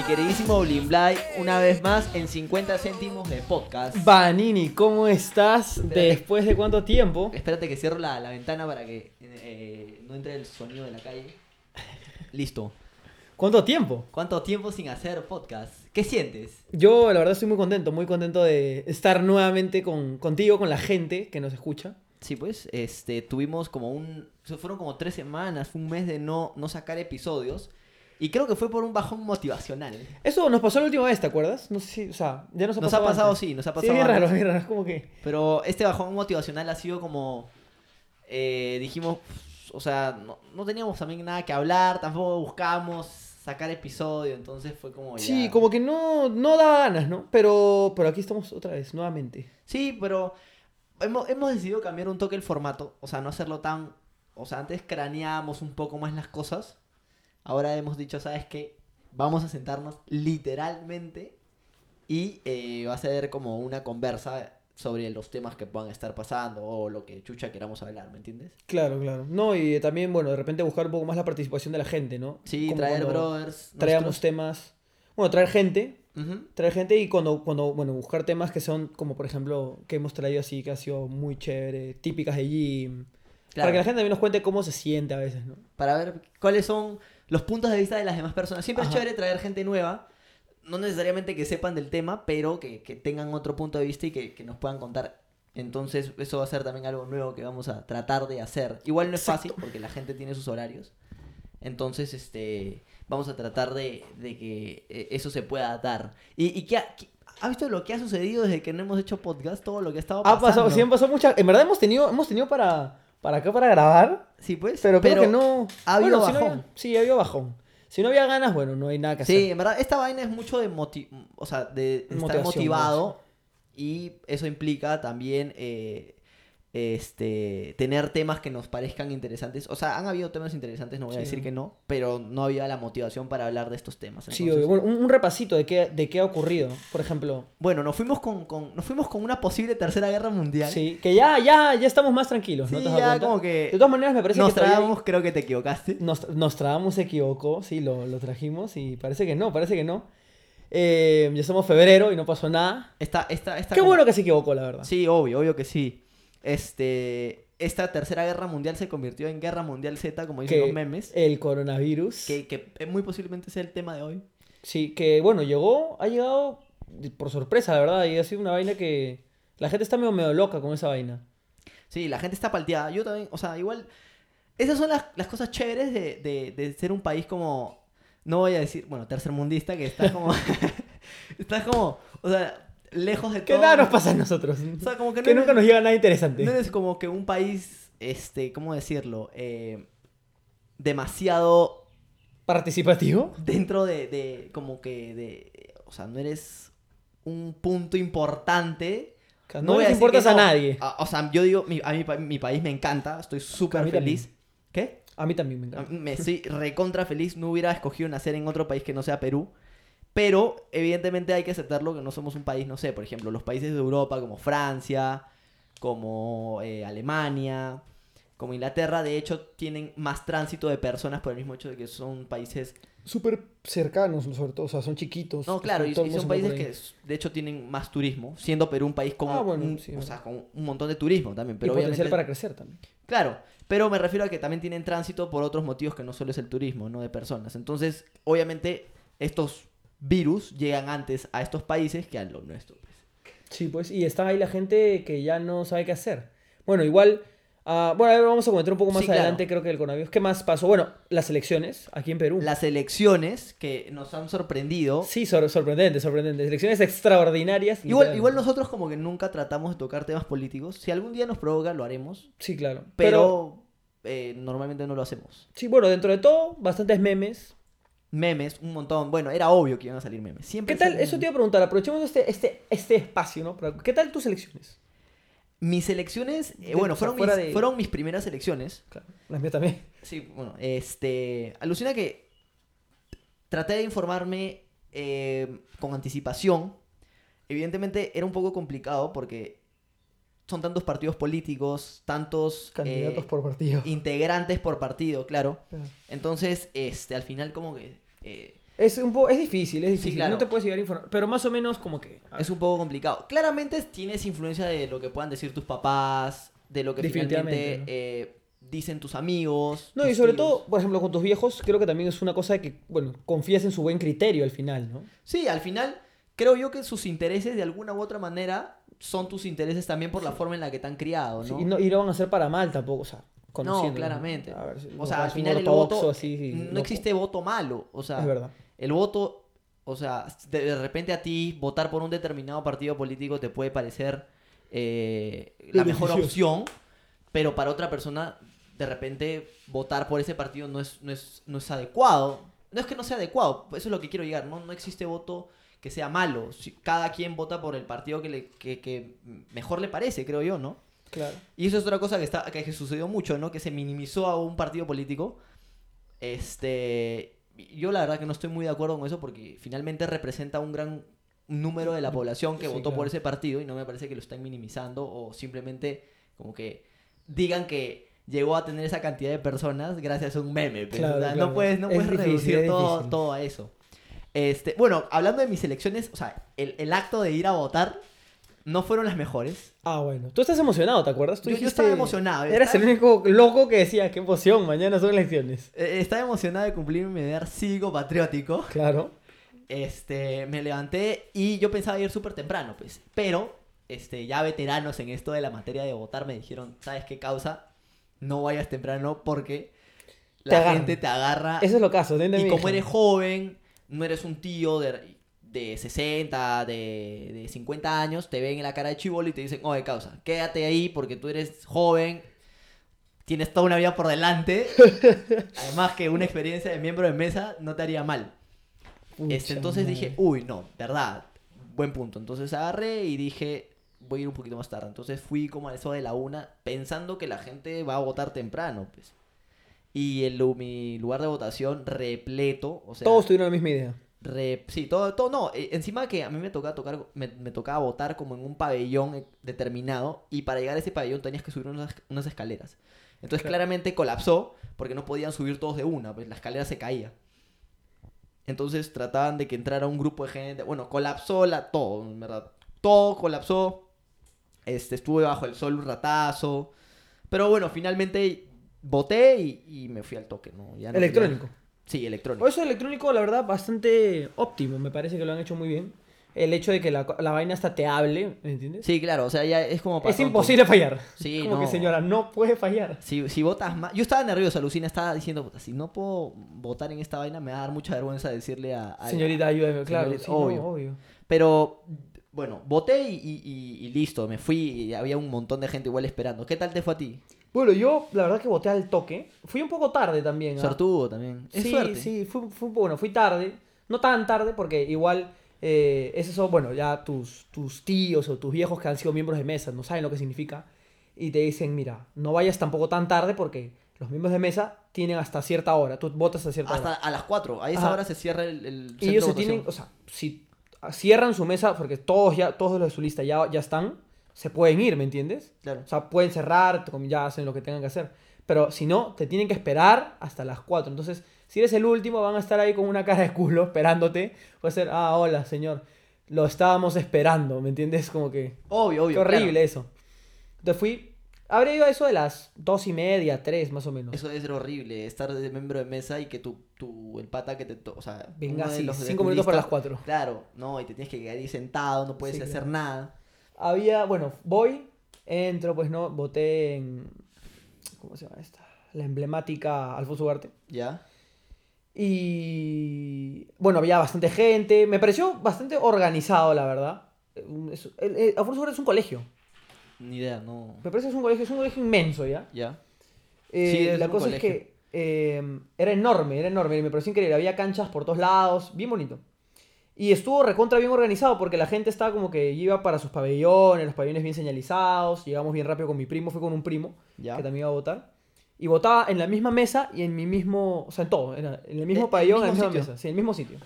mi queridísimo Blimblay, una vez más en 50 céntimos de podcast. Vanini, ¿cómo estás? Espérate. ¿Después de cuánto tiempo? Espérate que cierro la, la ventana para que eh, no entre el sonido de la calle. Listo. ¿Cuánto tiempo? ¿Cuánto tiempo sin hacer podcast? ¿Qué sientes? Yo, la verdad, estoy muy contento, muy contento de estar nuevamente con, contigo, con la gente que nos escucha. Sí, pues, este, tuvimos como un... Fueron como tres semanas, un mes de no, no sacar episodios. Y creo que fue por un bajón motivacional. Eso nos pasó la última vez, ¿te acuerdas? No sé si, o sea, ya nos ha Nos ha pasado. pasado, antes. sí, nos ha Sí, pasado. raro, antes. bien raro, es como que... Pero este bajón motivacional ha sido como. eh, dijimos. O sea, no, no teníamos también nada que hablar, tampoco buscábamos sacar episodio, entonces fue como. ya- Sí, como que no, no da ganas, ¿no? Pero, pero aquí estamos otra vez, nuevamente. Sí, pero hemos, hemos decidido cambiar un toque el formato, o sea, no hacerlo tan... O sea, antes craneábamos un poco más las cosas, ahora hemos dicho, ¿sabes qué? Vamos a sentarnos literalmente y eh, va a ser como una conversa sobre los temas que puedan estar pasando o lo que chucha queramos hablar, ¿me entiendes? Claro, claro. No, y también, bueno, de repente buscar un poco más la participación de la gente, ¿no? Sí, Como traer brothers. Traíamos nuestros. temas... Bueno, traer gente, traer gente y cuando, cuando, bueno, buscar temas que son como, por ejemplo, que hemos traído así, que ha sido muy chévere, típicas de gym. Claro, Para que la gente también nos cuente cómo se siente a veces, ¿no? para ver cuáles son los puntos de vista de las demás personas. Siempre Ajá. es chévere traer gente nueva, no necesariamente que sepan del tema, pero que, que tengan otro punto de vista y que, que nos puedan contar. Entonces, eso va a ser también algo nuevo que vamos a tratar de hacer. Igual no es fácil, porque la gente tiene sus horarios. Entonces, este, vamos a tratar de, de que eh, eso se pueda dar. ¿Y, y qué ha, qué- ha visto lo que ha sucedido desde que no hemos hecho podcast? Todo lo que ha estado Ha pasando. pasado, sí han pasado muchas... En verdad hemos tenido, hemos tenido para, para acá para grabar, Sí, pues. pero, creo que no... ha habido si no bajón. había- sí, ha habido bajón. Si no había ganas, bueno, no hay nada que hacer. Sí, en verdad, esta vaina es mucho de, moti- o sea, de estar motivado y eso implica también eh, este, tener temas que nos parezcan interesantes. O sea, han habido temas interesantes, no voy a Sí. decir que no, pero no había la motivación para hablar de estos temas. Sí, entonces- obvio. Bueno, un, un repasito de qué, de qué ha ocurrido. Por ejemplo, Bueno, nos fuimos con, con- nos fuimos con una posible tercera guerra mundial. sí, que ya, ya, ya estamos más tranquilos, ¿no Sí, te ya como que De todas maneras, me parece nos que creo que te equivocaste. Nos, Nostradamus se equivocó, sí, lo, lo trajimos y parece que no, parece que no. Eh, ya estamos febrero y no pasó nada. Esta, esta, esta Qué como- bueno que se equivocó, la verdad. Sí, obvio, obvio que sí. Este, esta tercera guerra mundial se convirtió en guerra mundial Z, como dicen Que los memes. el coronavirus, Que, que muy posiblemente sea el tema de hoy. sí, que bueno, llegó, ha llegado por sorpresa, la verdad, y ha sido una vaina que la gente está medio, medio loca con esa vaina. Sí, la gente está palteada. Yo también, o sea, igual. Esas son las, las cosas chéveres de, de, de ser un país como. No voy a decir, bueno, tercermundista, que está como. está como. O sea, lejos de Que todo. nada nos pasa a nosotros. O sea, como que no que nunca nos llega nada interesante. No eres como que un país. Este, ¿cómo decirlo? Eh, demasiado ¿Participativo? dentro de, de. Como que de. O sea, no eres un punto importante. No, voy les importas que a no. nadie. O sea, yo digo, mi- a mi, pa- mi país me encanta, estoy súper feliz. ¿Qué? A mí también me encanta. Me estoy recontra feliz, no hubiera escogido nacer en otro país que no sea Perú. Pero evidentemente hay que aceptarlo que no somos un país, no sé, por ejemplo, los países de Europa como Francia, como eh, Alemania, como Inglaterra, de hecho tienen más tránsito de personas por el mismo hecho de que son países... Súper cercanos, sobre todo, o sea, son chiquitos. No, claro, y, son países que de hecho tienen más turismo, siendo Perú un país con, Ah, bueno, un, sí, o sea, con un montón de turismo también. Pero y potencial obviamente- para crecer también. Claro, pero me refiero a que también tienen tránsito por otros motivos que no solo es el turismo, no de personas. Entonces, obviamente, estos virus llegan antes a estos países que a los nuestros. pues. Sí, pues, y está ahí la gente que ya no sabe qué hacer. Bueno, igual, ah, bueno, ahora vamos a comentar un poco más Sí, claro. adelante, creo que el coronavirus. ¿Qué más pasó? Bueno, las elecciones aquí en Perú. Las elecciones que nos han sorprendido. Sí, sor- sorprendente, sorprendente. Elecciones extraordinarias. Igual, igual nosotros como que nunca tratamos de tocar temas políticos. Si algún día nos provoca, lo haremos. Sí, claro. Pero, eh, normalmente no lo hacemos. Sí, bueno, dentro de todo, bastantes memes. Memes, un montón. Bueno, era obvio que iban a salir memes. Siempre ¿Qué tal? Eso te iba a preguntar, aprovechemos este, este, este espacio, ¿no? Pero, ¿Qué tal tus elecciones? Mis elecciones, eh, bueno, fueron, mis, de- fueron mis primeras elecciones. Claro, las mías también. Sí, bueno, este. Alucina que traté de informarme eh, con anticipación. Evidentemente era un poco complicado porque son tantos partidos políticos, tantos Candidatos eh, por partido. integrantes por partido, claro. Claro. Entonces, este, al final como que eh, Es un poco, es difícil, es difícil. claro. No te puedes llegar a informar. Pero más o menos como que. Es un poco complicado. Claramente tienes influencia de lo que puedan decir tus papás, de lo que finalmente ¿no? eh, dicen tus amigos. No, y sobre tíos. todo, por ejemplo, con tus viejos, creo que también es una cosa de que, bueno, confías en su buen criterio al final, ¿no? Sí, al final creo yo que sus intereses de alguna u otra manera son tus intereses también por la forma en la que te han criado, Sí, ¿no? y, no, y no van a ser para mal tampoco, o sea, conociendo. claramente. A ver, si O sea, al final el voto así, sí, no loco. existe voto malo, o sea, Es verdad. el voto, o sea, de, repente a ti votar por un determinado partido político te puede parecer eh, la mejor opción, pero para otra persona de repente votar por ese partido no es, no es, no es adecuado. No es que no sea adecuado, eso es lo que quiero llegar, no, no existe voto que sea malo. Si- Cada quien vota por el partido que, le, que, que mejor le parece, creo yo, ¿no? Claro. Y eso es otra cosa que, está, que, sucedió mucho, ¿no? Que se minimizó a un partido político. Este. Yo la verdad que no estoy muy de acuerdo con eso porque finalmente representa un gran número de la población que Sí, votó por ese partido y no me parece que lo están minimizando o simplemente como que digan que llegó a tener esa cantidad de personas gracias a un meme. pues, Claro. No puedes, no Es puedes reducir todo, todo a eso. Este, bueno, hablando de mis elecciones, o sea, el, el acto de ir a votar no fueron las mejores. Ah, bueno. Tú estás emocionado, ¿te acuerdas? Tú Yo- estaba emocionado, Eras estaba- el único loco que decía, qué emoción, mañana son elecciones. Eh, Estaba emocionado de cumplir mi deber cívico patriótico. Claro. Este, me levanté y yo pensaba ir súper temprano, pues. Pero, este, ya veteranos en esto de la materia de votar me dijeron, ¿sabes qué causa? No vayas temprano porque la gente te agarra. Eso es lo caso. ¿entiendes, Ah, y como hija? eres joven, no eres un tío de, de 60, de, de 50 años, te ven en la cara de chivolo y te dicen, oye, causa, quédate ahí porque tú eres joven, tienes toda una vida por delante. Además que una experiencia de miembro de mesa no te haría mal. Este, entonces madre. dije, uy, no, verdad, buen punto. Entonces agarré y dije, voy a ir un poquito más tarde. Entonces fui como a eso de la una, pensando que la gente va a votar temprano, pues. Y el, mi lugar de votación repleto, o sea, Todos tuvieron la misma idea. re- sí, todo, todo, no, eh, encima que a mí me tocaba tocar, me, me tocaba votar como en un pabellón eh, determinado y para llegar a ese pabellón tenías que subir unas, unas escaleras. Entonces Claro. claramente colapsó porque no podían subir todos de una, pues la escalera se caía. Entonces trataban de que entrara un grupo de gente, bueno, colapsó la, todo, en verdad, todo colapsó. Este, estuve bajo el sol un ratazo. Pero bueno, finalmente voté y, y me fui al toque, ¿no? Ya no Electrónico. quería- Sí, electrónico. Eso electrónico, la verdad, bastante óptimo. Me parece que lo han hecho muy bien. El hecho de que la, la vaina hasta te hable, ¿me entiendes? Sí, claro, o sea, ya es como para es imposible fallar. Sí, Como no. que señora, no puede fallar. Si, si votas más. Yo estaba nervioso, Lucina estaba diciendo, "Puta, si no puedo votar en esta vaina, me va a dar mucha vergüenza decirle a. a- Señorita, ayúdame, claro. Señorita, sí, no, obvio. obvio. Pero, bueno, voté y- y listo, me fui y había un montón de gente igual esperando. ¿Qué tal te fue a ti? Bueno, yo la verdad que voté al toque. Fui un poco tarde también. ¿ah? Sortudo también. Es sí, suerte. sí, fui, fui- bueno, fui tarde. No tan tarde porque igual eh, es eso, bueno, ya tus, tus tíos o tus viejos que han sido miembros de mesa no saben lo que significa. Y te dicen, mira, no vayas tampoco tan tarde porque los miembros de mesa tienen hasta cierta hora. Tú votas a cierta Hasta hora. a las 4. A esa Ajá. hora se cierra el, el Y ellos de se tienen, o sea, si cierran su mesa, porque todos ya, todos los de su lista ya, ya están, se pueden ir, ¿me entiendes? Claro. O sea, pueden cerrar, como ya hacen lo que tengan que hacer. Pero si no, te tienen que esperar hasta las 4. Entonces, si eres el último, van a estar ahí con una cara de culo esperándote. Puede ser, ah, hola, señor. Lo estábamos esperando, ¿me entiendes? Como que... Obvio, obvio. Qué horrible claro. eso. Entonces fui... Habría ido a eso de las dos y media, tres más o menos. Eso debe ser horrible, estar de miembro de mesa y que tu, tu el pata que te... to- O sea, Venga, de cinco minutos para las cuatro. Claro, no, y te tienes que quedar ahí sentado, no puedes Sí, hacer claro. nada. Había, bueno, voy, entro, pues no, voté en... ¿Cómo se llama esta? La emblemática Alfonso Ugarte. ¿Ya? Y bueno, había bastante gente. Me pareció bastante organizado, la verdad. Es- el- el- Alfonso Ugarte es un colegio. Ni idea, no. Me parece que es un colegio, es un colegio inmenso, ¿ya? ¿Ya? Eh, Sí, es la un cosa colegio. es que eh, era enorme, era enorme. Me pareció increíble. Había canchas por todos lados, bien bonito. Y estuvo recontra bien organizado porque la gente estaba como que iba para sus pabellones, los pabellones bien señalizados. Llegamos bien rápido con mi primo, fui con un primo ¿Ya? que también iba a votar. Y votaba en la misma mesa y en mi mismo, o sea, en todo, en el mismo el pabellón, en la misma mesa, sí, en el mismo sitio.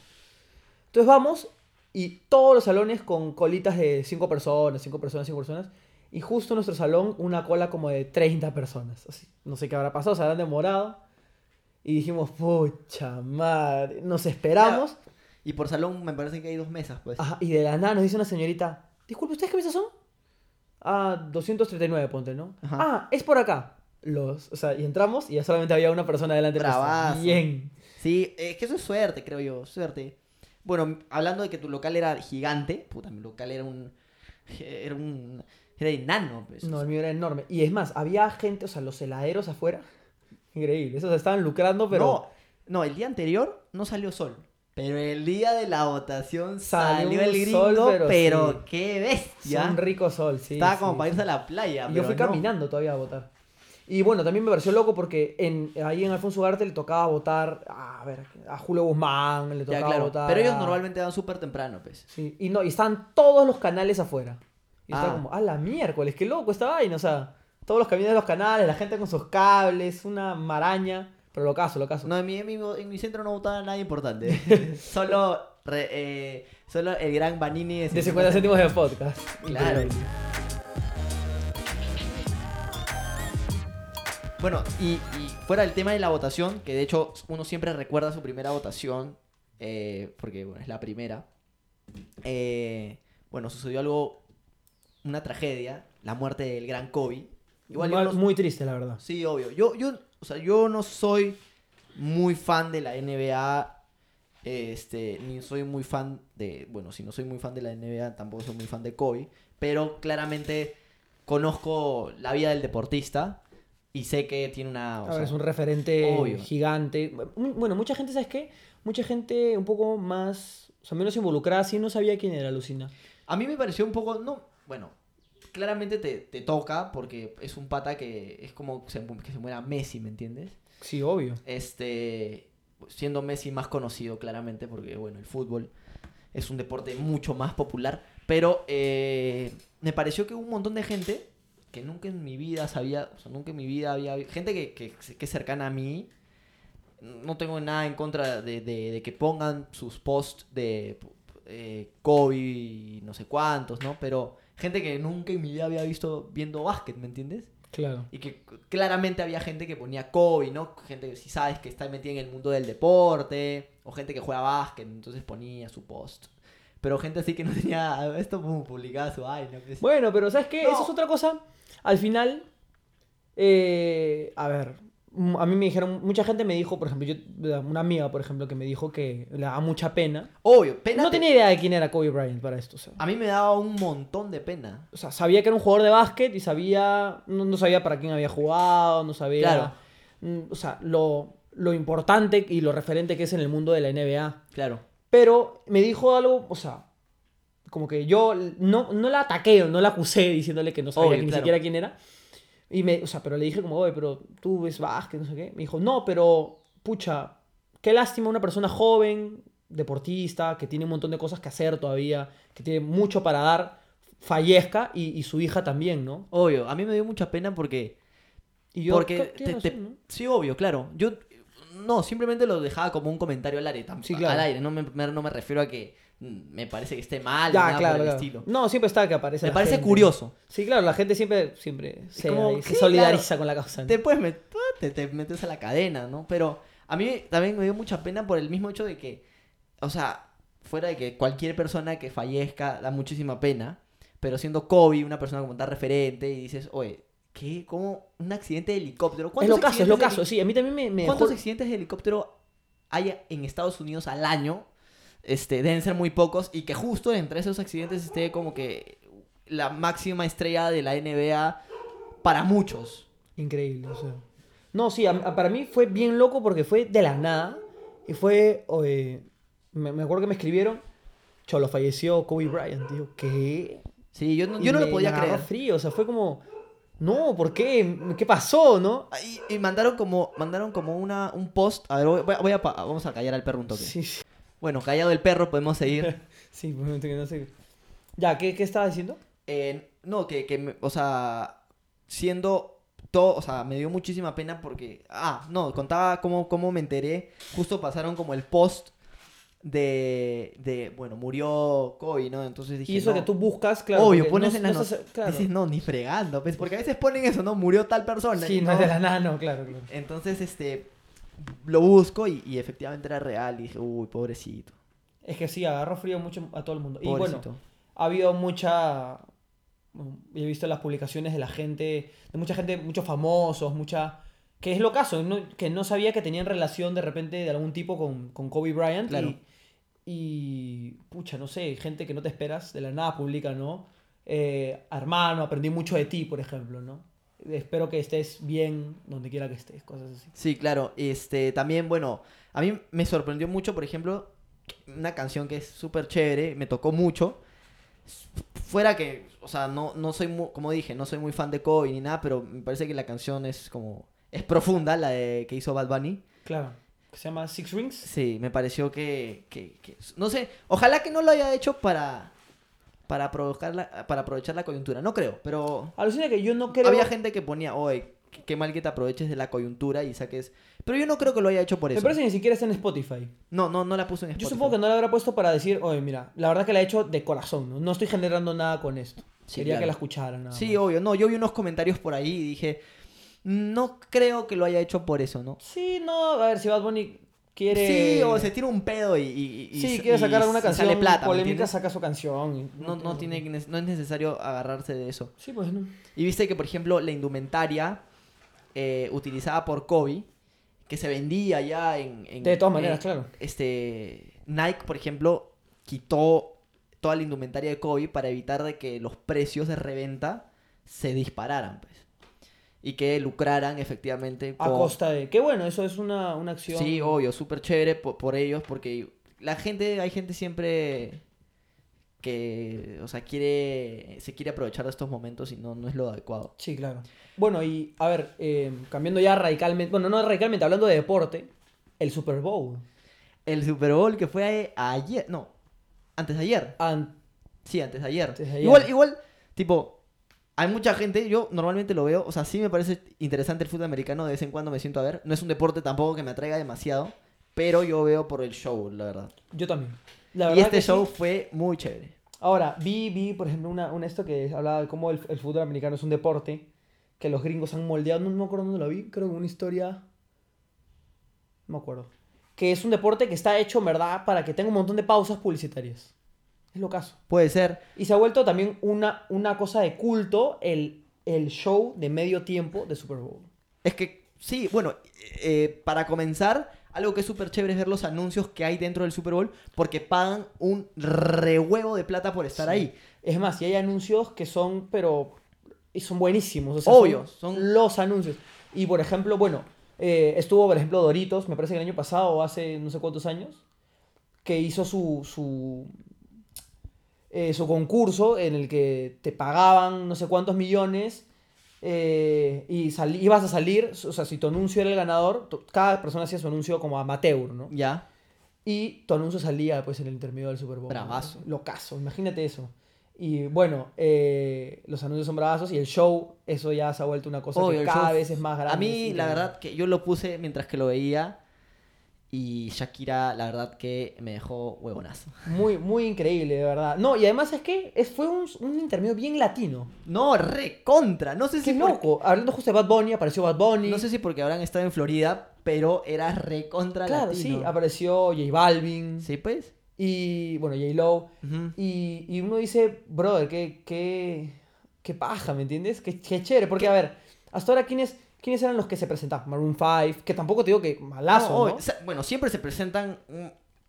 Entonces vamos y todos los salones con colitas de 5 personas, 5 personas, 5 personas. Y justo en nuestro salón una cola como de 30 personas. Así, no sé qué habrá pasado, se habrán demorado. Y dijimos, pucha madre, nos esperamos. Y por salón me parece que hay dos mesas, pues. Ajá, y de la nada nos dice una señorita, disculpe, ¿ustedes qué mesas son? Ah, 239, ponte, ¿no? Ajá. Ah, es por acá. Los, o sea, y entramos y ya solamente había una persona delante de nosotros. Bravazo. Bien. Sí, es que eso es suerte, creo yo, suerte. Bueno, hablando de que tu local era gigante, puta, mi local era un. Era un. Era enano, pues. No, el mío era enorme. Y es más, había gente, o sea, los heladeros afuera. Increíble, esos estaban lucrando, pero No, no, el día anterior no salió sol. Pero el día de la votación Salió salió, el gringo, sol, pero, pero sí. qué bestia. un rico sol, sí. Estaba sí, como para sí. irse a la playa. Y yo fui no. caminando todavía a votar. Y bueno, también me pareció loco porque en, ahí en Alfonso Ugarte le tocaba votar a, ver, a Julio Guzmán, le Ya, tocaba claro. votar. Pero ellos a- normalmente dan súper temprano, pues. Sí, y no, y estaban todos los canales afuera. Y estaba Ah. como, a la miércoles, qué loco esta vaina, o sea, todos los caminos de los canales, la gente con sus cables, una maraña. Pero lo caso, lo caso. No, en mi, en mi, en mi centro no votaba nada importante. solo, re- eh, solo el gran Banini de 50 céntimos de podcast. Claro. Bueno, y, y fuera del tema de la votación, que de hecho uno siempre recuerda su primera votación, eh, porque bueno, es la primera. eh, bueno, sucedió algo, una tragedia, la muerte del gran Kobe. Igual Mal- Muy triste, la verdad. Sí, obvio. Yo, yo, o sea, yo no soy muy fan de la NBA. Este, ni soy muy fan de. Bueno, si no soy muy fan de la NBA, tampoco soy muy fan de Kobe. Pero claramente conozco la vida del deportista. Y sé que tiene una. o A ver, sea, es un referente obvio. gigante. Bueno, mucha gente, ¿sabes qué? Mucha gente un poco más, o sea, menos involucrada, sí no sabía quién era Lucina. A mí me pareció un poco. No, bueno. Claramente te, te toca porque es un pata que es como se- que se muera Messi, ¿me entiendes? Sí, obvio. este siendo Messi más conocido claramente porque bueno el fútbol es un deporte mucho más popular pero eh, me pareció que hubo un montón de gente que nunca en mi vida sabía o sea nunca en mi vida había gente que, que, que es cercana a mí no tengo nada en contra de, de- de que pongan sus posts de eh, Kobe y no sé cuántos no pero gente que nunca en mi vida había visto viendo básquet ¿me entiendes? Claro. Y que claramente había gente que ponía Kobe, ¿no? Gente que si sabes que está metida en el mundo del deporte, o gente que juega básquet, entonces ponía su post. Pero gente así que no tenía esto pum, publicaba su vaina. pues. Bueno, pero ¿sabes qué? No. Eso es otra cosa. Al final, eh, a ver, a mí me dijeron, mucha gente me dijo, por ejemplo, yo, una amiga, por ejemplo, que me dijo que le daba mucha pena. Obvio, pena. No te- tenía idea de quién era Kobe Bryant para esto. O sea, A mí me daba un montón de pena. o sea, sabía que era un jugador de básquet y sabía, no, no sabía para quién había jugado, no sabía, Claro. mm, o sea, lo, lo importante y lo referente que es en el mundo de la NBA. Claro. Pero me dijo algo, o sea, como que yo no, no la ataqué, no la acusé diciéndole que no sabía Obvio, que ni claro. siquiera quién era. Y me, o sea, pero le dije como, oye, pero tú ves básquet, no sé qué. Me dijo, no, pero, pucha, qué lástima una persona joven, deportista, que tiene un montón de cosas que hacer todavía, que tiene mucho para dar, fallezca y, y su hija también, ¿no? Obvio, a mí me dio mucha pena porque. Y yo, porque "Ca- te- tienes te- razón, ¿no?". Sí, obvio, claro. Yo. No, simplemente lo dejaba como un comentario al aire. Sí, claro. Al aire. No me, me- no me refiero a que mm, me parece que esté mal. Ya, nada claro, por el claro. estilo. No, siempre está que aparece Me la parece gente. curioso. Sí, claro, la gente siempre, siempre se, como, solidariza con la causa. te puedes meter, te, te metes a la cadena, ¿no? Pero a mí también me dio mucha pena por el mismo hecho de que, o sea, fuera de que cualquier persona que fallezca da muchísima pena, pero siendo Kobe una persona como tan referente y dices, oye, ¿qué? ¿Cómo un accidente de helicóptero? Es lo caso, es lo caso, sí. A mí también me... me ¿Cuántos dejó- accidentes de helicóptero hay en Estados Unidos al año? Este, deben ser muy pocos y que justo entre esos accidentes esté como que la máxima estrella de la NBA para muchos. Increíble, o sea. No, sí, a- a- para mí fue bien loco porque fue de la nada. Y fue... me, me acuerdo que me escribieron, Cholo, falleció Kobe Bryant. Digo, ¿qué? Sí, yo no, yo no lo podía creer. frío, o sea, fue como... No, ¿por qué? ¿Qué pasó, no? Y, y mandaron como mandaron como una un post. A ver, voy, voy a, vamos a callar al perro un toque. Sí, sí. Bueno, callado el perro, podemos seguir. Sí, momento que no sé. Ya, ¿qué, qué estaba diciendo? Eh, no, que, que o sea, siendo todo, o sea, me dio muchísima pena porque, ah, no, contaba cómo, cómo me enteré. Justo pasaron como el post de, de bueno, murió Kobe, ¿no? Entonces dije, Y eso no. que tú buscas, claro. Obvio, pones no- en la no claro. Dices, no, ni fregando, pues, porque a veces ponen eso, ¿no? Murió tal persona. Sí, no es de la nada, no, claro, claro. Entonces, este, lo busco y, y efectivamente era real. Y dije, uy, pobrecito. Es que sí, agarró frío mucho a todo el mundo. Y bueno, Pobrecito. ha habido mucha. He visto las publicaciones de la gente, de mucha gente, muchos famosos, mucha. Que es lo caso, que no sabía que tenían relación de repente de algún tipo con, con Kobe Bryant. Claro. Y, y, pucha, no sé, gente que no te esperas, de la nada publica, ¿no? Eh, hermano, aprendí mucho de ti, por ejemplo, ¿no? Espero que estés bien donde quiera que estés, cosas así. Sí, claro. Este, también, bueno, a mí me sorprendió mucho, por ejemplo, una canción que es súper chévere, me tocó mucho. Fuera que, o sea, no, no soy, mu- como dije, no soy muy fan de Kobe ni nada, pero me parece que la canción es como, es profunda, la de, que hizo Bad Bunny. Claro. Que se llama Six Rings. Sí, me pareció que, que, que- no sé, ojalá que no lo haya hecho para, para, provocar la- para aprovechar la coyuntura, no creo, pero Alucina que yo no creo. había gente que ponía, oye, qué- mal que te aproveches de la coyuntura y saques, pero yo no creo que lo haya hecho por Me eso. parece que ni siquiera está en Spotify. No, no, no la puse en Spotify. Yo supongo que no la habrá puesto para decir, oye, mira, la verdad que la he hecho de corazón, ¿no? No estoy generando nada con esto. Sí, Quería claro. que la escucharan. Nada Sí, más. obvio, no, yo vi unos comentarios por ahí y dije, no creo que lo haya hecho por eso, ¿no? Sí, no, a ver, si Bad Bunny quiere... Sí, o se tira un pedo y... y- y- Sí, quiere sacar alguna canción sale plata, ¿me polémica, saca su canción. No, no, tiene, no es necesario agarrarse de eso. Sí, pues no. Y viste que, por ejemplo, la indumentaria eh, utilizada por Kobe, que se vendía ya en... en- De todas maneras, eh, claro. Este, Nike, por ejemplo, quitó toda la indumentaria de Kobe para evitar de que los precios de reventa se dispararan, pues. Y que lucraran efectivamente A con- costa de... Qué bueno, eso es una, una acción... Sí, obvio, súper chévere por, por ellos, porque la gente, hay gente siempre que, o sea, quiere, se quiere aprovechar de estos momentos y no, no es lo adecuado. Sí, claro. Bueno, y a ver, eh, cambiando ya radicalmente, bueno, no radicalmente, hablando de deporte, el Super Bowl. El Super Bowl que fue a- ayer, no, antes de ayer. An- Sí, antes de ayer. Antes de ayer. Igual, igual, tipo, hay mucha gente, yo normalmente lo veo, o sea, sí me parece interesante el fútbol americano, de vez en cuando me siento a ver. No es un deporte tampoco que me atraiga demasiado, pero yo veo por el show, la verdad. Yo también. La y verdad este que sí. show fue muy chévere. Ahora, vi, vi, por ejemplo, una, una esto que hablaba de cómo el, el fútbol americano es un deporte que los gringos han moldeado. No, no me acuerdo dónde lo vi, creo que una historia. No me acuerdo. Que es un deporte que está hecho, en verdad, para que tenga un montón de pausas publicitarias. Es lo caso. Puede ser. Y se ha vuelto también una, una cosa de culto el, el show de medio tiempo de Super Bowl. Es que, sí, bueno, eh, para comenzar, algo que es súper chévere es ver los anuncios que hay dentro del Super Bowl porque pagan un rehuevo de plata por estar Sí. ahí. Es más, y hay anuncios que son, pero. y son buenísimos. O sea, Obvio, son, son- los anuncios. Y por ejemplo, bueno, eh, estuvo, por ejemplo, Doritos, me parece que el año pasado o hace no sé cuántos años, que hizo su. su eh, su concurso en el que te pagaban no sé cuántos millones eh, y sali- ibas a salir, o sea, si tu anuncio era el ganador, tu- cada persona hacía su anuncio como amateur, ¿no? Ya. Y tu anuncio salía pues en el intermedio del Super Bowl. Bravazo. ¿no? Locazo, imagínate eso. Y bueno, eh, los anuncios son bravazos y el show, eso ya se ha vuelto una cosa Obvio, que cada show- vez es más grande. A mí, la verdad, que yo lo puse mientras que lo veía. Y Shakira, la verdad, que me dejó huevonazo. Muy, muy increíble, de verdad. No, y además es que es, fue un, un intermedio bien latino. No, recontra. No sé Qué si por- loco. Hablando justo de Bad Bunny, apareció Bad Bunny. No sé si porque habrán estado en Florida, pero era recontra Claro, latino. sí, apareció J Balvin. Sí, pues. Y bueno, J Lo. Ujú. Y, y uno dice, brother, qué, qué, qué paja, ¿me entiendes? Qué, qué chévere. Porque, a ver, hasta ahora, ¿quiénes, ¿quiénes eran los que se presentaban? Maroon 5, que tampoco te digo que malazo, No, ¿no? obvio, o sea, bueno, siempre se presentan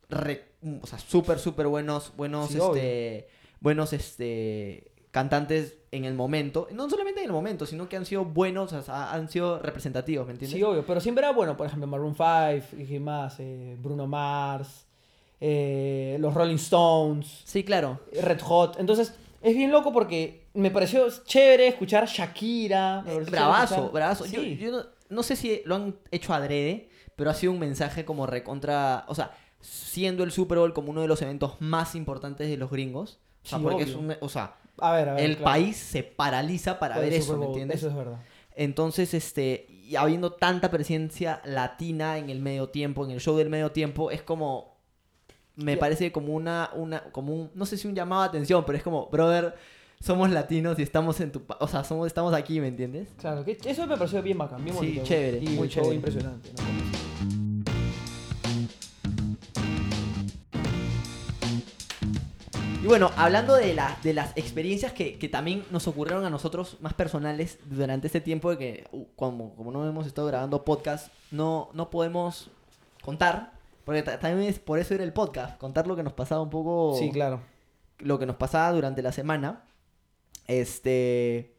re- o sea, súper, súper buenos, buenos, Sí, este, buenos, este, cantantes en el momento. No solamente en el momento, sino que han sido buenos, o sea, han sido representativos, ¿me entiendes? Sí, obvio. Pero siempre era bueno, por ejemplo, Maroon 5, y más, eh, Bruno Mars, eh, los Rolling Stones, Sí, claro. Red Hot. Entonces, es bien loco porque me pareció chévere escuchar Shakira. me Eh, pareció bravazo, escuchar- bravazo. Yo, Sí. yo no, no sé si lo han hecho adrede, pero ha sido un mensaje como recontra, o sea, siendo el Super Bowl como uno de los eventos más importantes de los gringos. O sea, Sí, porque es un, o sea, A ver, a ver. el claro. país se paraliza para ver eso, ¿me entiendes? Eso es verdad. Entonces, este, y habiendo tanta presencia latina en el medio tiempo, en el show del medio tiempo, es como, me parece como una, una, como un, no sé si un llamado de atención, pero es como, brother, somos latinos y estamos en tu, o sea, somos, estamos aquí, ¿me entiendes? Claro, que eso me pareció bien bacán, bien bonito. Sí, chévere. Muy chévere. impresionante. Y bueno, hablando de, la, de las experiencias que, que, también nos ocurrieron a nosotros más personales durante este tiempo de que, uh, como, como no hemos estado grabando podcast, no, no podemos contar porque ta- también es por eso era el podcast, contar lo que nos pasaba un poco, Sí, claro. lo que nos pasaba durante la semana. Este,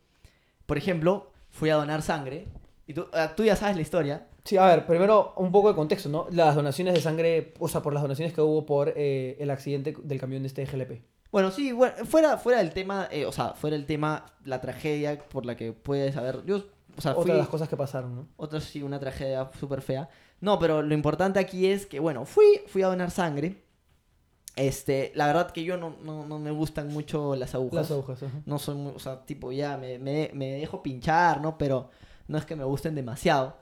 por ejemplo, fui a donar sangre, y tú, ah, tú ya sabes la historia. Sí, a ver, primero un poco de contexto, ¿no? Las donaciones de sangre, o sea, por las donaciones que hubo por eh, el accidente del camión de este GLP. Bueno, sí, bueno, fuera, fuera del tema, eh, o sea, fuera el tema, la tragedia por la que puedes haber, yo, o sea, Otra fui, de las cosas que pasaron, ¿no? otra sí, una tragedia súper fea. No, pero lo importante aquí es que, bueno, fui, fui a donar sangre. Este, la verdad que yo no, no, no me gustan mucho las agujas. Las agujas, ajá. No soy muy, o sea, tipo, ya me, me, me dejo pinchar, ¿no? Pero no es que me gusten demasiado.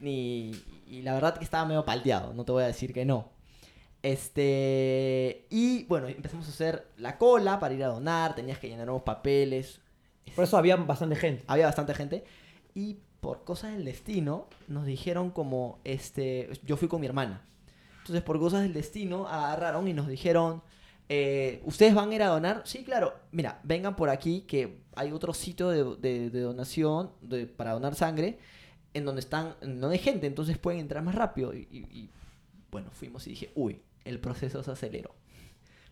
Ni, y la verdad que estaba medio palteado, no te voy a decir que no. Este, y bueno, empezamos a hacer la cola para ir a donar, tenías que llenar unos papeles. Por eso había bastante gente. Había bastante gente. Y por cosas del destino, nos dijeron como, este, yo fui con mi hermana. Entonces, por cosas del destino, agarraron y nos dijeron, eh, ¿ustedes van a ir a donar? Sí, claro. Mira, vengan por aquí, que hay otro sitio de, donación de- para donar sangre, en donde están, donde hay gente, entonces pueden entrar más rápido. Y, y- y, bueno, fuimos y dije, uy, el proceso se aceleró.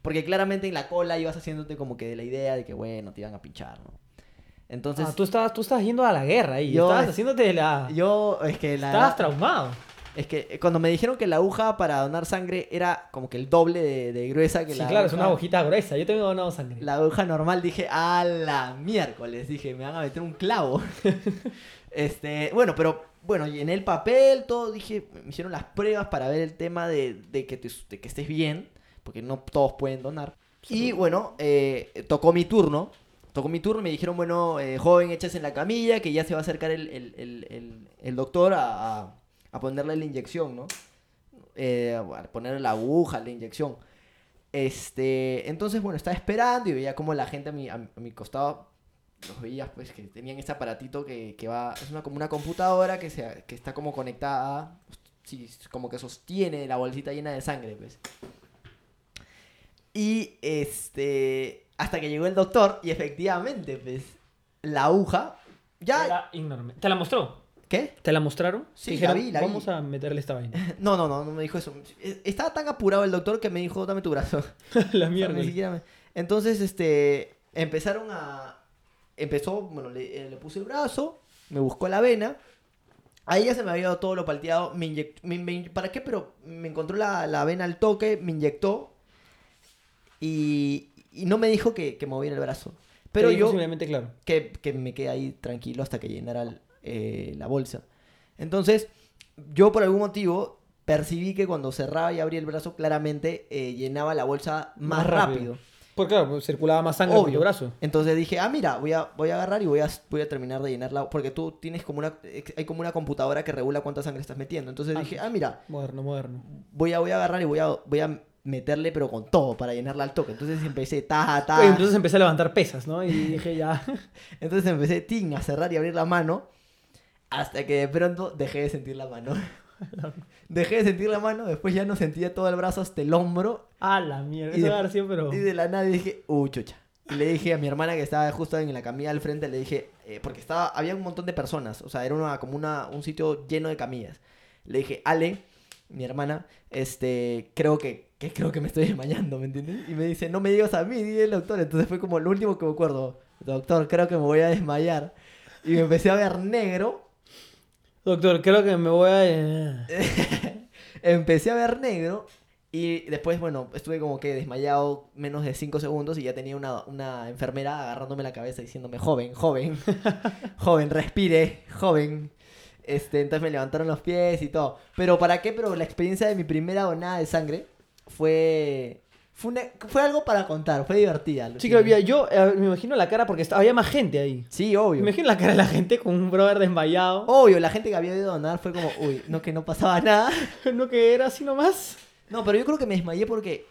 Porque claramente en la cola ibas haciéndote como que de la idea de que, bueno, te iban a pinchar, ¿no? Entonces, ah, tú estabas, tú estabas yendo a la guerra ahí. Yo- estabas haciéndote la... yo, es que la estabas traumado. es que cuando me dijeron que la aguja para donar sangre era como que el doble de, de gruesa que Sí, la claro, es una agujita gruesa. Yo tengo donado sangre. La aguja normal dije, a la miércoles, dije, me van a meter un clavo. este, bueno, pero bueno, llené el papel, todo, dije, me hicieron las pruebas para ver el tema de, de que, te- de que estés bien, porque no todos pueden donar. Y bueno, eh, tocó mi turno. Tocó mi turno y me dijeron, bueno, eh, joven, échese en la camilla, que ya se va a acercar el, el- el- doctor a, a- ponerle la inyección, ¿no? Eh, a ponerle la aguja, la inyección. Este, entonces, bueno, estaba esperando y veía como la gente a mi, a, mi costado, los veías pues que tenían ese aparatito que, que va, es una, como una computadora que, se, que está como conectada, sí, como que sostiene la bolsita llena de sangre, pues. Y este, hasta que llegó el doctor y efectivamente, pues, la aguja, ya, Era enorme. ¿Te la mostró? ¿qué? ¿Te la mostraron? Sí, Dijeron, la vi, la vi. Vamos a meterle esta vaina. No, no, no, no me dijo eso. Estaba tan apurado el doctor que me dijo, dame tu brazo. la O sea, mierda. ni siquiera me- Entonces, este, empezaron a... Empezó, bueno, le, eh, le puse el brazo, me buscó la vena. Ahí ya se me había dado todo lo palteado. Me inyect- me- me- ¿Para qué? Pero me encontró la, la vena al toque, me inyectó. Y, y no me dijo que, que moviera el brazo. Pero yo simplemente claro. que, que me quedé ahí tranquilo hasta que llenara eh, la bolsa. Entonces, yo por algún motivo percibí que cuando cerraba y abría el brazo, claramente eh, llenaba la bolsa más, Más rápido. rápido. Porque claro, pues, circulaba más sangre por tu brazo. Entonces dije, ah, mira, voy a, voy a agarrar y voy a, voy a terminar de llenarla. Porque tú tienes como una. Hay como una computadora que regula cuánta sangre estás metiendo. Entonces Ah, dije, ah, mira, Moderno, moderno. voy a, voy a agarrar y voy a, voy a meterle, pero con todo para llenarla al toque. Entonces empecé, ta, ta. Oye, entonces empecé a levantar pesas, ¿no? Y dije ya. Entonces empecé, ting, a cerrar y abrir la mano. Hasta que de pronto dejé de sentir la mano. dejé de sentir la mano, después ya no sentía todo el brazo hasta el hombro. A la mierda. Y Eso de- sido, pero. Y de la nada dije, uh, chucha. Y le dije a mi hermana que estaba justo en la camilla al frente, le dije, eh, porque estaba, había un montón de personas, o sea, era una, como una, un sitio lleno de camillas. Le dije, Ale, mi hermana, este, creo que, que creo que me estoy desmayando, ¿me entiendes? Y me dice, no me digas a mí, dile al doctor. Entonces fue como lo último que me acuerdo, doctor, creo que me voy a desmayar. Y me empecé a ver negro, Doctor, creo que me voy a. empecé a ver negro y después, bueno, estuve como que desmayado menos de 5 segundos y ya tenía una, una enfermera agarrándome la cabeza diciéndome, joven, joven, joven, respire, joven. Este, entonces me levantaron los pies y todo. Pero ¿para qué? Pero la experiencia de mi primera donada de sangre fue... Fue, una- fue algo para contar, fue divertida. Sí, que había. Yo eh, me imagino la cara porque estaba- había más gente ahí. Sí, Me obvio. imagino la cara de la gente con un brother desmayado. Obvio, la gente que había ido a donar fue como, uy, no que no pasaba nada. No que era así nomás. No, pero yo creo que me desmayé porque,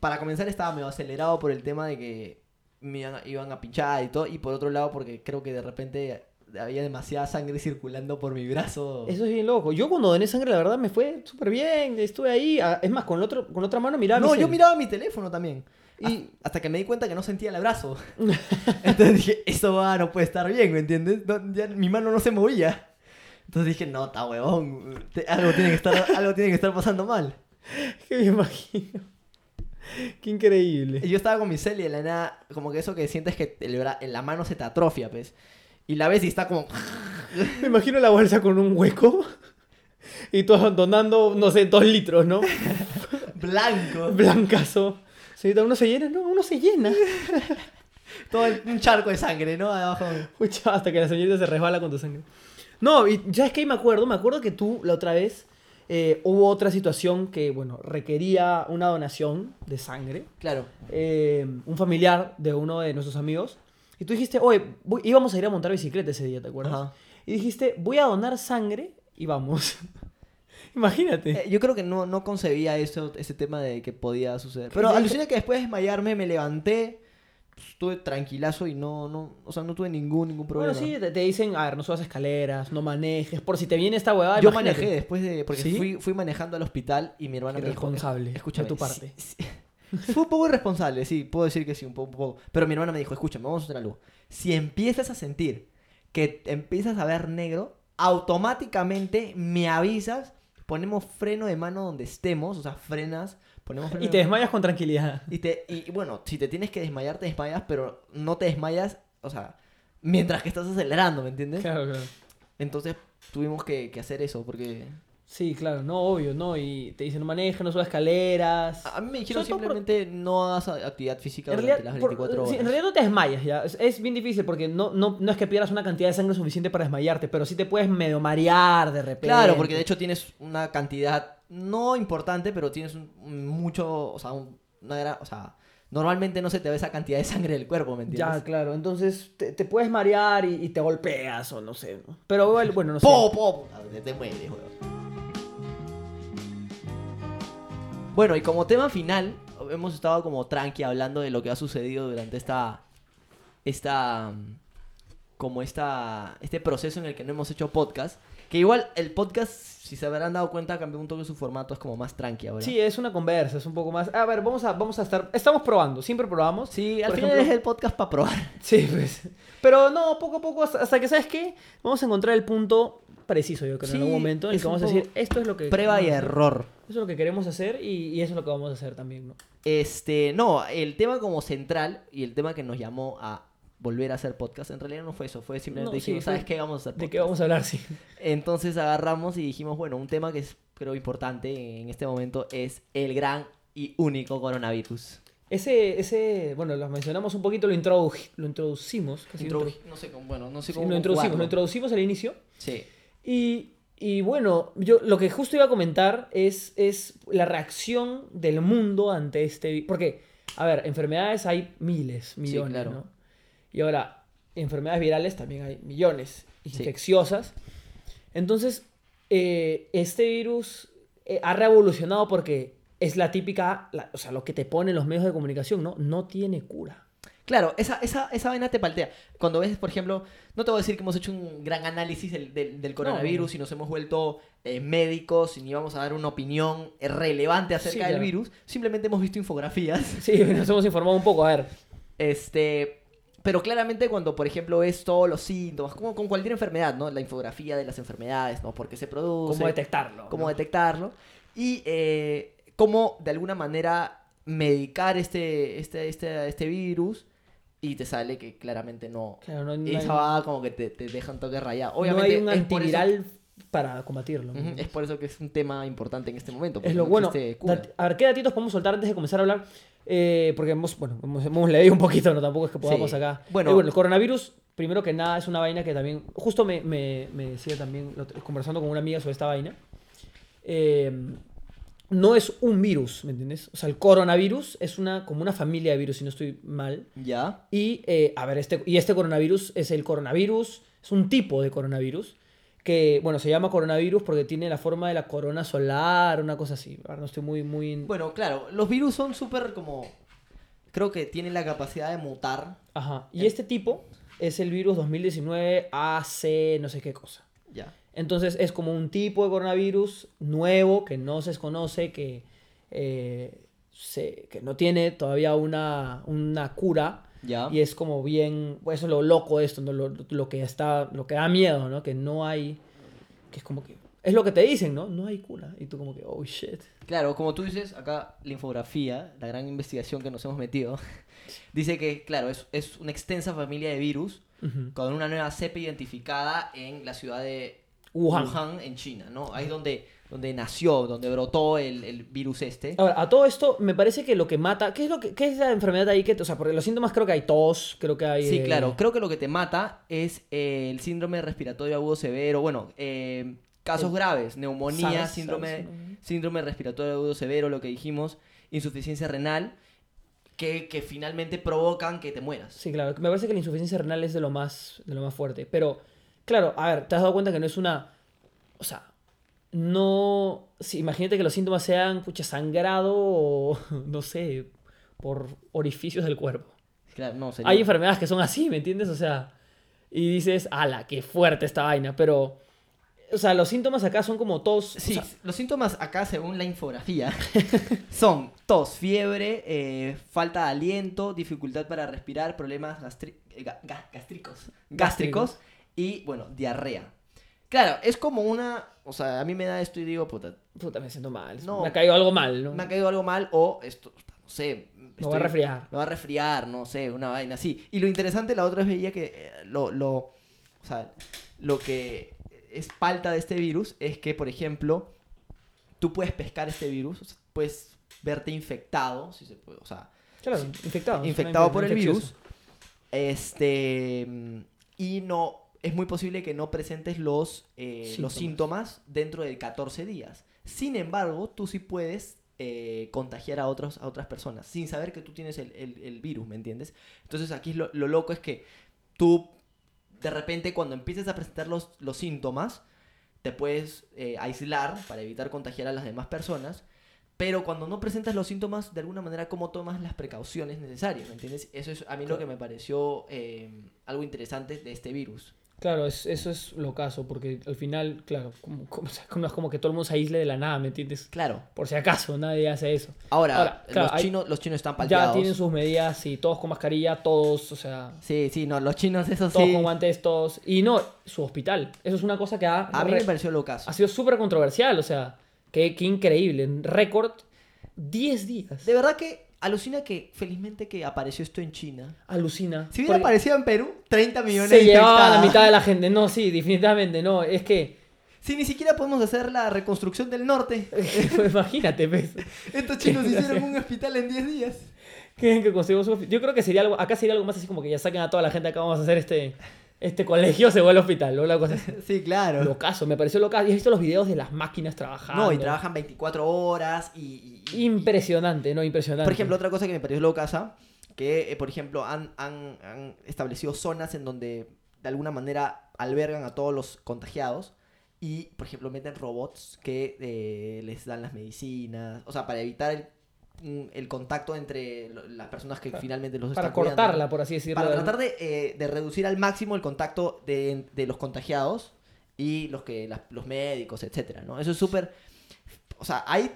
para comenzar, estaba medio acelerado por el tema de que me iban, a- iban a pinchar y todo. Y por otro lado, porque creo que de repente había demasiada sangre circulando por mi brazo. Eso es bien loco. Yo cuando doné sangre, la verdad, me fue súper bien. Estuve ahí. Ah, Es más, con, el otro, con otra mano miraba. no, mi yo miraba mi teléfono también. Y Hasta que me di cuenta que no sentía el abrazo. Entonces dije, eso va, no puede estar bien, ¿me entiendes? No, ya mi mano no se movía. Entonces dije, no, está huevón. algo, tiene que estar, algo tiene que estar pasando mal. que me imagino. Qué increíble. Y yo estaba con mi cel y de la nada, como que eso que sientes que el bra- la mano se te atrofia, pues. Y la ves y está como... Me imagino la bolsa con un hueco. Y tú donando, no sé, dos litros, ¿no? blanco. Blancazo. Señorita, ¿uno se llena? No, uno se llena. Todo el- un charco de sangre, ¿no? Abajo. Pucha, hasta que la señorita se resbala con tu sangre. No, y ya es que ahí me acuerdo, me acuerdo que tú la otra vez eh, hubo otra situación que, bueno, requería una donación de sangre. Claro. eh, un familiar de uno de nuestros amigos. Y tú dijiste, oye, voy- íbamos a ir a montar bicicleta ese día, ¿te acuerdas? Ajá. Y dijiste, voy a donar sangre y vamos. Imagínate. Eh, yo creo que no, no concebía eso, ese tema de que podía suceder. Pero alucina que después de desmayarme me levanté, pues, estuve tranquilazo y no, no, o sea, no tuve ningún, ningún problema. Bueno, sí, te, te dicen, a ver, no subas escaleras, no manejes, por si te viene esta huevada. Yo imagínate. manejé después de, porque ¿Sí? fui, fui manejando al hospital y mi hermana me dijo, Irresponsable de escúchame, tu sí- parte. sí- Fue un poco irresponsable, sí, puedo decir que sí, un poco, un poco. Pero mi hermana me dijo, escúchame, vamos a hacer algo. Si empiezas a sentir que empiezas a ver negro, automáticamente me avisas, ponemos freno de mano donde estemos, o sea, frenas, ponemos freno Y de te mano. desmayas con tranquilidad. Y, te, y bueno, si te tienes que desmayar, te desmayas, pero no te desmayas, o sea, mientras que estás acelerando, ¿me entiendes? Claro, claro. Entonces tuvimos que, que hacer eso, porque Sí, claro, no, obvio, ¿no? Y te dicen, no manejes, no subas escaleras. a mí me dijeron por- simplemente no hagas actividad física En durante realidad, las por- 24 horas. sí, en realidad no te desmayas ya. Es, es bien difícil porque no, no, no es que pierdas una cantidad de sangre suficiente para desmayarte, pero sí te puedes medio marear de repente. Claro, porque de hecho tienes una cantidad no importante, pero tienes un- mucho, o sea, un- una gran, o sea, normalmente no se te ve esa cantidad de sangre del cuerpo, ¿me entiendes? Ya, claro. Entonces te, te puedes marear y, y te golpeas o no sé. ¿no? Pero bueno, no sé. ¡Po, te mueres, weón. Bueno, y como tema final, hemos estado como tranqui hablando de lo que ha sucedido durante esta. Esta. mm, Como esta. Este proceso en el que no hemos hecho podcast. Que igual el podcast, si se habrán dado cuenta, cambió un toque su formato, es como más tranqui ahora. Sí, es una conversa, es un poco más. A ver, vamos a, vamos a estar. Estamos probando, siempre probamos. Sí, al Por final ejemplo- es el podcast para probar. Sí, pues. Pero no, poco a poco, hasta, hasta que, ¿sabes qué? Vamos a encontrar el punto preciso, yo creo, Sí, en algún momento, en el que vamos a decir, esto es lo que. Prueba y error. Eso es lo que queremos hacer y, y eso es lo que vamos a hacer también, ¿no? Este, no, el tema como central y el tema que nos llamó a volver a hacer podcast, en realidad no fue eso, fue simplemente No, dijimos, ¿sabes qué? Vamos a hacer ¿De podcast. qué vamos a hablar? Sí. Entonces agarramos y dijimos, bueno, un tema que es creo importante en este momento es el gran y único coronavirus. Ese, ese, bueno, lo mencionamos un poquito, lo, introdu- lo introducimos. casi Introdu- no sé cómo, bueno, no sé sí, cómo lo introducimos, lo introducimos al inicio. Sí. Y, y bueno, yo lo que justo iba a comentar es, es la reacción del mundo ante este... vi- Porque, a ver, enfermedades hay miles, millones, claro. ¿no? Y ahora, enfermedades virales también hay millones, Sí. infecciosas. Entonces, eh, este virus eh, ha revolucionado porque es la típica, la- o sea, lo que te ponen los medios de comunicación, ¿no? No tiene cura. Claro, esa, esa, esa vaina te paltea. Cuando ves, por ejemplo, no te voy a decir que hemos hecho un gran análisis del, del- del coronavirus no. y nos hemos vuelto eh, médicos y ni vamos a dar una opinión relevante acerca Sí, del claro. virus. Simplemente hemos visto infografías. Sí, nos hemos informado un poco, a ver. Este, pero claramente cuando, por ejemplo, ves todos los síntomas, como con cualquier enfermedad, ¿no? La infografía de las enfermedades, ¿no? ¿Por qué se produce? ¿Cómo detectarlo? cómo ¿no? detectarlo y eh, cómo de alguna manera medicar este, este, este, este virus y te sale que claramente no. Claro, no, no Esa hay- va como que te, te deja un toque rayado. no Obviamente hay un eso- antiviral para combatirlo. ¿no? Es por eso que es un tema importante en este momento. Es lo no bueno. A ver, ¿qué datitos podemos soltar antes de comenzar a hablar? Eh, porque hemos, bueno, hemos, hemos leído un poquito, no tampoco es que podamos Sí. acá. Bueno. Eh, bueno, el coronavirus, primero que nada, es una vaina que también. Justo me, me, me decía también, conversando con una amiga sobre esta vaina. eh, no es un virus, ¿me entiendes? O sea, el coronavirus es una, como una familia de virus, si no estoy mal. Ya. Y, eh, a ver, este, y este coronavirus es el coronavirus, es un tipo de coronavirus que, bueno, se llama coronavirus porque tiene la forma de la corona solar, una cosa así. Ahora no estoy muy, muy... Bueno, claro, los virus son súper como. Creo que tienen la capacidad de mutar. Ajá. Y este tipo es el virus 2019 AC, no sé qué cosa. Ya. Entonces es como un tipo de coronavirus nuevo que no se desconoce, que eh, se, que no tiene todavía una, una cura. Ya. Y es como bien, pues eso es lo loco de esto, ¿no? lo, lo que está, lo que da miedo, ¿no? Que no hay, que es como que, es lo que te dicen, ¿no? No hay cura. Y tú como que, oh shit. Claro, como tú dices, acá la infografía, la gran investigación que nos hemos metido, dice que, claro, es, es una extensa familia de virus con una nueva cepa identificada en la ciudad de Wuhan. en China, ¿no? Ahí es donde, donde nació, donde brotó el, el virus este. Ahora, a todo esto, me parece que lo que mata, ¿qué es, lo que, qué es la enfermedad ahí que, o sea, porque los síntomas creo que hay tos, creo que hay... Sí, eh, claro. Creo que lo que te mata es eh, el síndrome respiratorio agudo severo. Bueno, eh, casos El graves. Neumonía, síndrome, síndrome respiratorio agudo severo, lo que dijimos. Insuficiencia renal. Que, que finalmente provocan que te mueras. Sí, claro. Me parece que la insuficiencia renal es de lo más, de lo más fuerte. Pero, claro, a ver, te has dado cuenta que no es una. O sea, no. Imagínate que los síntomas sean, pucha, sangrado o, no sé, por orificios del cuerpo. Claro, no, sería- Hay enfermedades que son así, ¿me entiendes? O sea, y dices, ala, qué fuerte esta vaina. Pero, o sea, los síntomas acá son como tos. o Sí, sea, los síntomas acá, según la infografía, son tos, fiebre, eh, falta de aliento, dificultad para respirar, problemas gastri- ga- ga- gástricos, gástricos y, bueno, diarrea. Claro, es como una... O sea, a mí me da esto y digo, puta, puta, me siento mal. No. Me ha caído algo mal, ¿no? me ha caído algo mal o esto, no sé... Me voy a resfriar. Me va a resfriar, no sé, una vaina así. Y lo interesante, la otra vez veía que eh, lo, lo, o sea, lo que es falta de este virus es que, por ejemplo, tú puedes pescar este virus, o sea, puedes verte infectado, si se puede, o sea, Claro, infectado. infectado por el virus. Este, y no, es muy posible que no presentes los, eh, los Síntomas. síntomas dentro de 14 días. Sin embargo, tú sí puedes eh, contagiar a, otros, a otras personas sin saber que tú tienes el, el- el virus, ¿me entiendes? Entonces aquí lo, lo loco es que tú, de repente, cuando empieces a presentar los, los síntomas, te puedes eh, aislar para evitar contagiar a las demás personas. Pero cuando no presentas los síntomas, de alguna manera, ¿cómo tomas las precauciones necesarias? ¿Me entiendes? Eso es a mí lo que me pareció eh, algo interesante de este virus. Claro, es- eso es lo caso, porque al final, claro, como, como, como- es como que todo el mundo se aísle de la nada, ¿me entiendes? Claro. Por si acaso, nadie hace eso. Ahora, Ahora, claro, los, hay- chinos, los chinos están Ya palteados. tienen sus medidas y todos con mascarilla, todos, o sea, Sí, sí, no, los chinos, eso todos sí. con guantes, todos. Y no, su hospital. Eso es una cosa que ha, A mí me pareció locazo. ha sido súper controversial, o sea, qué, qué increíble. En récord, 10 días. De verdad que alucina que felizmente que apareció esto en China. Alucina. Si hubiera aparecido en Perú, 30 millones se de llevaba a la mitad de la gente. No, sí, definitivamente, no. Es que, Si ni siquiera podemos hacer la reconstrucción del norte. pues, imagínate, pues. Estos chinos hicieron un hospital en 10 días. Quieren que conseguimos un hospital. Yo creo que sería algo, acá sería algo más así como que ya saquen a toda la gente acá, vamos a hacer este, este colegio, se va al hospital, o una cosa así. Sí, claro. Locazo, me pareció locazo. ¿Y has visto los videos de las máquinas trabajando? No, y trabajan 24 horas y... y- y- Impresionante, ¿no? Impresionante. Por ejemplo, otra cosa que me pareció locaza, que, eh, por ejemplo, han, han- han establecido zonas en donde de alguna manera albergan a todos los contagiados y, por ejemplo, meten robots que eh, les dan las medicinas, o sea, para evitar el, el contacto entre las personas que finalmente los Para están cuidando. cortarla, por así decirlo. Para tratar de, eh, de reducir al máximo el contacto de, de los contagiados y los que las- los médicos, etcétera, ¿no? Eso es súper... O sea, ahí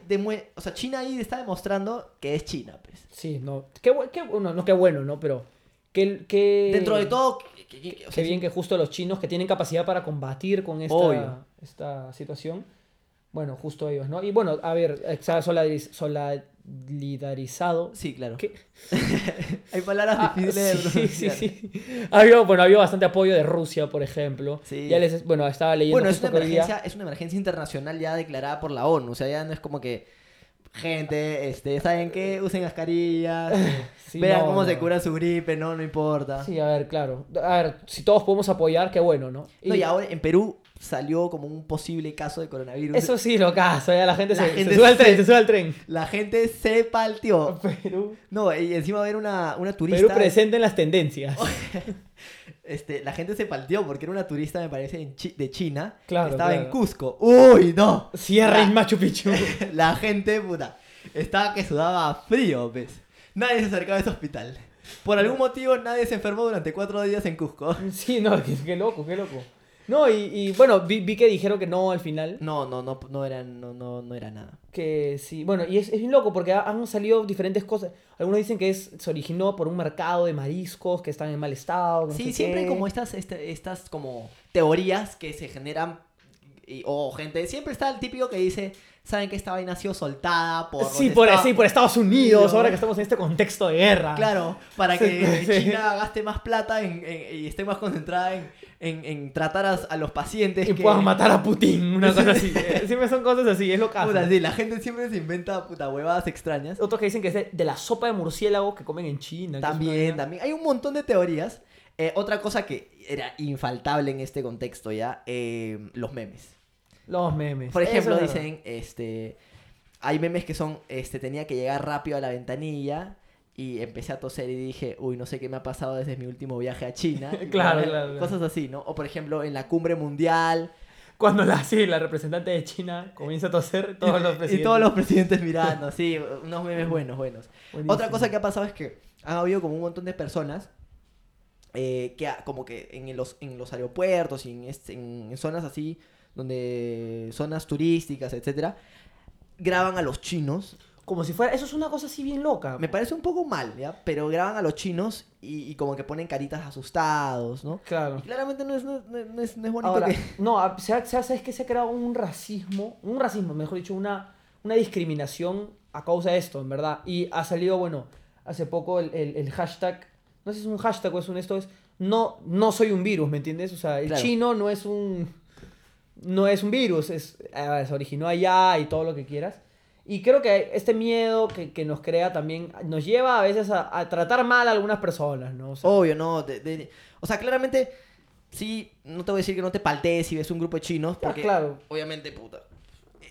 o sea, China ahí está demostrando que es China, pues. Sí, no. Qué, qué bueno, no qué bueno, ¿no? Pero qué- Dentro de todo, que- que- que- o Qué sea, bien sí, que justo los chinos que tienen capacidad para combatir con esta, Obvio. esta situación, bueno, justo ellos, ¿no? Y bueno, a ver, solidariz- solidarizado. sí, claro. ¿Qué? Hay palabras Ah, difíciles de sí, sí, pronunciar. sí. Habido, bueno, ha habido bastante apoyo de Rusia, por ejemplo. Sí. Ya les, bueno, estaba leyendo Bueno, es una, emergencia, es una emergencia internacional ya declarada por la ONU. O sea, ya no es como que, gente, este, ¿saben qué? Usen mascarillas. eh, Sí, vean no, cómo se cura su gripe, no, no importa. Sí, a ver, claro. A ver, si todos podemos apoyar, qué bueno, ¿no? No, y ahora en Perú salió como un posible caso de coronavirus. Eso sí, lo caso, ya la gente, La se, gente se sube al tren, se sube al tren. La gente se palteó. Perú, No, y encima ver una, una turista. Perú presente en las tendencias. Este, la gente se palteó porque era una turista, me parece, en Chi- de China. Claro, que estaba en claro. Cusco. ¡Uy, no! Cierra en Machu Picchu. La gente, puta, estaba que sudaba frío, ¿ves? Nadie se acercaba a ese hospital. Por algún motivo nadie se enfermó durante cuatro días en Cusco. Sí, no, qué, qué loco, qué loco. No, y, y, bueno, vi, vi que dijeron que no al final. No, no, no, no era, no, no, no era nada. Que sí, bueno, y es, es bien loco porque ha- han salido diferentes cosas. Algunos dicen que es, se originó por un mercado de mariscos que están en mal estado. no Sí, sé siempre hay qué. como estas, este- estas como teorías que se generan y- o gente, siempre está el típico que dice, saben que esta vaina ha sido soltada por... Sí por, Estados- sí, por Estados Unidos, Unidos. ahora que estamos en este contexto de guerra. Claro, para que sí. China gaste más plata en- en- y esté más concentrada en, en- tratar a, a los pacientes Y que... puedan matar a Putin, una cosa así. Eh, Siempre son cosas así, es lo Puta, sí, la gente siempre se inventa puta huevadas extrañas. Otros que dicen que es de, de la sopa de murciélago que comen en China. También, también. Hay un montón de teorías. Eh, otra cosa que era infaltable en este contexto ya, eh, los memes. Los memes. Por ejemplo, es dicen, este, hay memes que son, este, tenía que llegar rápido a la ventanilla y empecé a toser y dije, uy, no sé qué me ha pasado desde mi último viaje a China. Claro, Y, claro, claro. Cosas así, ¿no? O por ejemplo, en la cumbre mundial Cuando la, sí, la representante de China comienza a toser, todos los y presidentes. todos los presidentes mirando, sí, unos memes buenos, buenos. Buenísimo. Otra cosa que ha pasado es que han habido como un montón de personas eh, que como que en los, en los aeropuertos y en, este- en zonas así, donde zonas turísticas, etcétera, graban a los chinos. Como si fuera. Eso es una cosa así bien loca. Me parece un poco mal, ¿ya? Pero graban a los chinos y, y como que ponen caritas asustados, ¿no? Claro. Y claramente no es, no, es, no es bonito Ahora, que... no, se ha, ¿sabes que se ha creado un racismo? Un racismo, mejor dicho, una, una discriminación a causa de esto, en verdad. Y ha salido, bueno, hace poco el, el- el hashtag, no sé si es un hashtag o es un esto, es no, no soy un virus, ¿me entiendes? O sea, el Claro. chino no es un, no es un virus, es, eh, se originó allá y todo lo que quieras. Y creo que este miedo que, que nos crea también nos lleva a veces a, a tratar mal a algunas personas, ¿no? O sea, Obvio, no. de- de- o sea, claramente, sí, no te voy a decir que no te paltees si ves un grupo de chinos, ah, porque claro, obviamente, puta,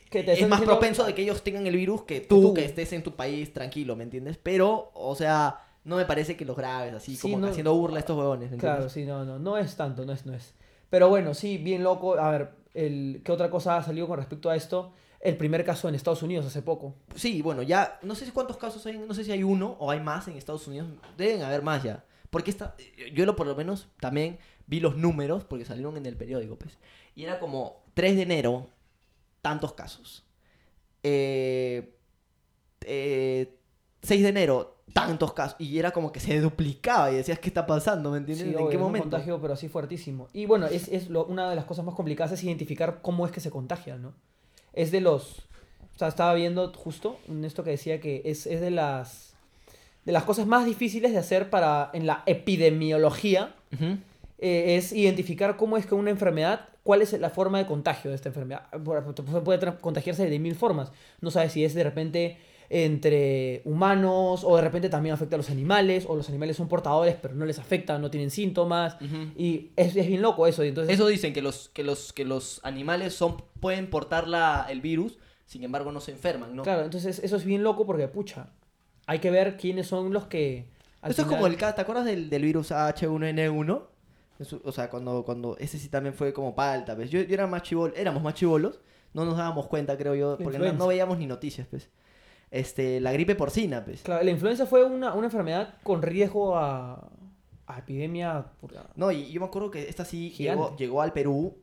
que te es más diciendo- propenso de que ellos tengan el virus que tú, tú. que estés en tu país tranquilo, ¿me entiendes? Pero, o sea, no me parece que los graves así, Sí, como no. haciendo burla a estos huevones, ¿me Claro, sí, no, no, no es tanto, no es, no es. Pero bueno, sí, bien loco. A ver, ¿qué otra cosa ha salido con respecto a esto? El primer caso en Estados Unidos hace poco. Sí, bueno, ya, no sé cuántos casos hay, no sé si hay uno o hay más en Estados Unidos, deben haber más ya. Porque esta, yo lo por lo menos también vi los números, porque salieron en el periódico, pues. Y era como 3 de enero, tantos casos. Eh, eh, 6 de enero, tantos casos. Y era como que se duplicaba y decías, ¿qué está pasando? ¿Me entiendes? Sí, ¿En obvio, qué es un momento? contagio, pero así fuertísimo. Y bueno, es, es lo- una de las cosas más complicadas es identificar cómo es que se contagia, ¿no? Es de los... O sea, estaba viendo justo en esto que decía que es, es de las... De las cosas más difíciles de hacer para en la epidemiología eh, es identificar cómo es que una enfermedad, cuál es la forma de contagio de esta enfermedad. Puede contagiarse de mil formas. No sabes si es de repente entre humanos o de repente también afecta a los animales o los animales son portadores pero no les afecta, no tienen síntomas. Y es, es bien loco eso. y entonces, Eso dicen que los, que los, que los animales son, pueden portar la, el virus, sin embargo no se enferman, ¿no? Claro, entonces eso es bien loco porque, pucha, hay que ver quiénes son los que... Eso es como el ca- ¿te acuerdas del, del virus H1N1? Eso- o sea, cuando, cuando ese sí también fue como palta, ¿ves? Yo, yo era más chivol, éramos más chivolos, no nos dábamos cuenta, creo yo, porque no, no veíamos ni noticias, pues. Este, la gripe porcina, pues. Claro, la influenza fue una, una enfermedad con riesgo a, a epidemia... No, y yo me acuerdo que esta sí llegó, llegó al Perú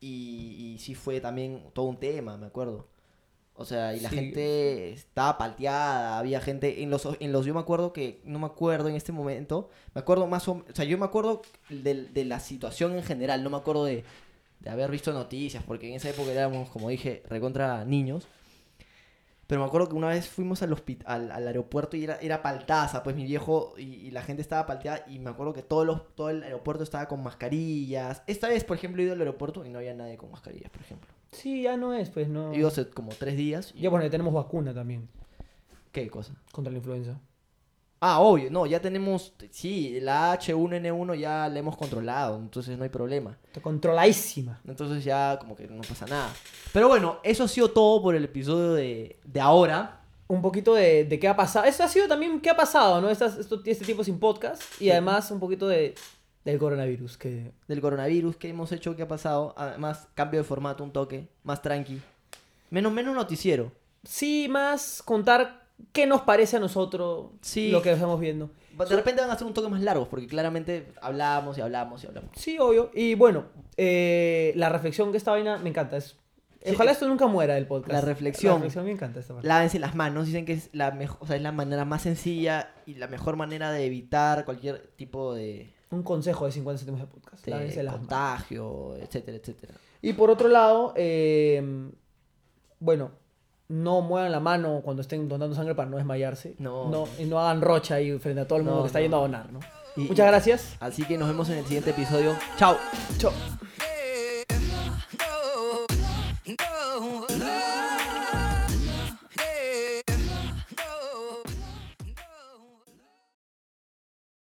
y, y sí fue también todo un tema, me acuerdo. O sea, y la Sí. gente estaba palteada, había gente en los, en los, yo me acuerdo que, no me acuerdo en este momento, me acuerdo más o, o sea, yo me acuerdo de, de la situación en general, no me acuerdo de, de haber visto noticias, porque en esa época éramos, como dije, recontra niños. Pero me acuerdo que una vez fuimos al, hospi- al, al aeropuerto y era, era paltaza, pues mi viejo y, y la gente estaba palteada y me acuerdo que todos los, todo el aeropuerto estaba con mascarillas. Esta vez, por ejemplo, he ido al aeropuerto y no había nadie con mascarillas, por ejemplo. Sí, ya no es, pues no... He ido hace como tres días. y- Ya bueno, ya tenemos vacuna también ¿Qué cosa? contra la influenza. Ah, obvio, no, ya tenemos, sí, la H1N1 ya la hemos controlado, entonces no hay problema. Está controladísima. Entonces ya como que no pasa nada. Pero bueno, eso ha sido todo por el episodio de, de ahora. Un poquito de, de qué ha pasado. Eso ha sido también qué ha pasado, ¿no? Estas, esto, este tiempo sin podcast. Y Sí. además un poquito de, del coronavirus. Que del coronavirus, qué hemos hecho, qué ha pasado. Además, cambio de formato, un toque, más tranqui. Menos, menos noticiero. sí, más contar qué nos parece a nosotros Sí. lo que estamos viendo. De repente van a ser un toque más largos, porque claramente hablamos y hablamos y hablamos. Sí, obvio. Y bueno, eh, la reflexión que esta vaina me encanta. Es, Sí, ojalá es- esto nunca muera del podcast. La reflexión. La reflexión me encanta esta parte. Lávense las manos, dicen que es la mejor, o sea, es la manera más sencilla y la mejor manera de evitar cualquier tipo de, Un consejo de 50 céntimos de podcast. de Lávense las manos. contagio, etcétera, etcétera. Y por otro lado, eh, bueno, no muevan la mano cuando estén donando sangre para no desmayarse. No. y no hagan rocha ahí frente a todo el mundo No, que está no. yendo a donar, ¿no? Y- Muchas gracias. Así que nos vemos en el siguiente episodio. Chao. Chao.